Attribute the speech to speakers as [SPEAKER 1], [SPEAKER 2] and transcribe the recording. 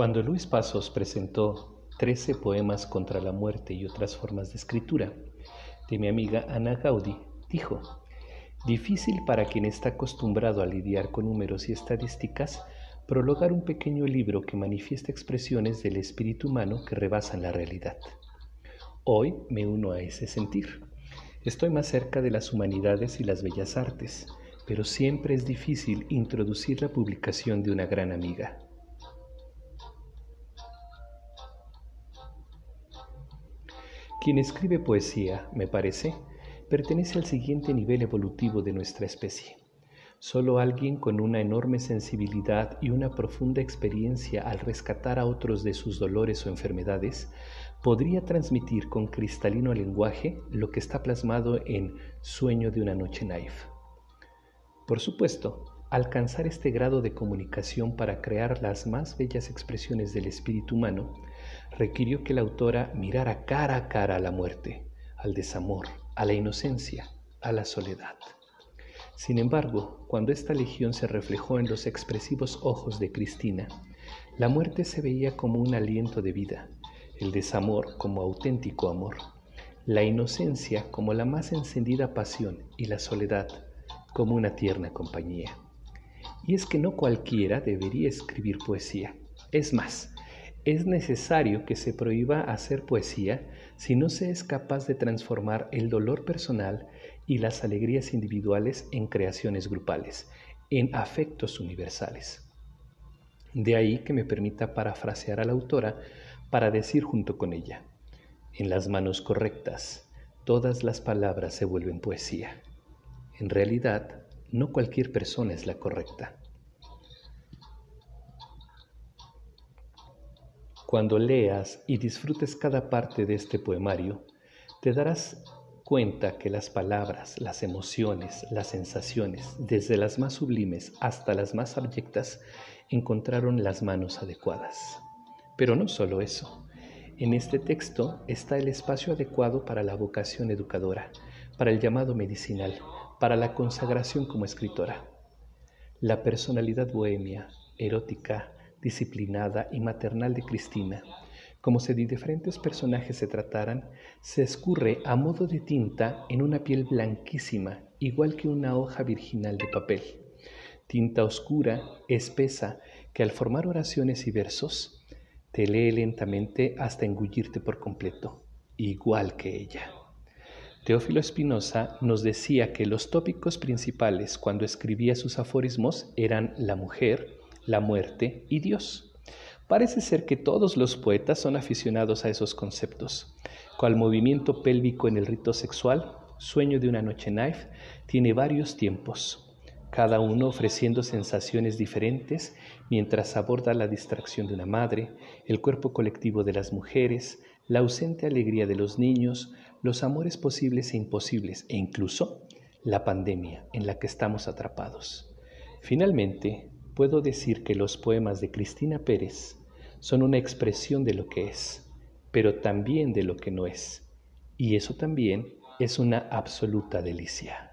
[SPEAKER 1] Cuando Luis Pasos presentó Trece poemas contra la muerte y otras formas de escritura de mi amiga Ana Gaudí, dijo, difícil para quien está acostumbrado a lidiar con números y estadísticas, prologar un pequeño libro que manifiesta expresiones del espíritu humano que rebasan la realidad. Hoy me uno a ese sentir. Estoy más cerca de las humanidades y las bellas artes, pero siempre es difícil introducir la publicación de una gran amiga. Quien escribe poesía, me parece, pertenece al siguiente nivel evolutivo de nuestra especie. Solo alguien con una enorme sensibilidad y una profunda experiencia al rescatar a otros de sus dolores o enfermedades podría transmitir con cristalino lenguaje lo que está plasmado en Sueño de una noche naif. Por supuesto, alcanzar este grado de comunicación para crear las más bellas expresiones del espíritu humano requirió que la autora mirara cara a cara a la muerte, al desamor, a la inocencia, a la soledad. Sin embargo, cuando esta legión se reflejó en los expresivos ojos de Cristina, la muerte se veía como un aliento de vida, el desamor como auténtico amor, la inocencia como la más encendida pasión y la soledad como una tierna compañía. Y es que no cualquiera debería escribir poesía. Es más, es necesario que se prohíba hacer poesía si no se es capaz de transformar el dolor personal y las alegrías individuales en creaciones grupales, en afectos universales. De ahí que me permita parafrasear a la autora para decir junto con ella, en las manos correctas, todas las palabras se vuelven poesía. En realidad, no cualquier persona es la correcta. Cuando leas y disfrutes cada parte de este poemario, te darás cuenta que las palabras, las emociones, las sensaciones, desde las más sublimes hasta las más abyectas, encontraron las manos adecuadas. Pero no solo eso. En este texto está el espacio adecuado para la vocación educadora, para el llamado medicinal, para la consagración como escritora. La personalidad bohemia, erótica, disciplinada y maternal de Cristina, como si de diferentes personajes se trataran, se escurre a modo de tinta en una piel blanquísima, igual que una hoja virginal de papel. Tinta oscura, espesa, que al formar oraciones y versos, te lee lentamente hasta engullirte por completo, igual que ella. Teófilo Espinosa nos decía que los tópicos principales cuando escribía sus aforismos eran la mujer, la muerte y Dios. Parece ser que todos los poetas son aficionados a esos conceptos. Cual movimiento pélvico en el rito sexual, Sueño de una noche knife tiene varios tiempos, cada uno ofreciendo sensaciones diferentes mientras aborda la distracción de una madre, el cuerpo colectivo de las mujeres, la ausente alegría de los niños, los amores posibles e imposibles e incluso la pandemia en la que estamos atrapados. Finalmente, puedo decir que los poemas de Cristina Pérez son una expresión de lo que es, pero también de lo que no es. Y eso también es una absoluta delicia.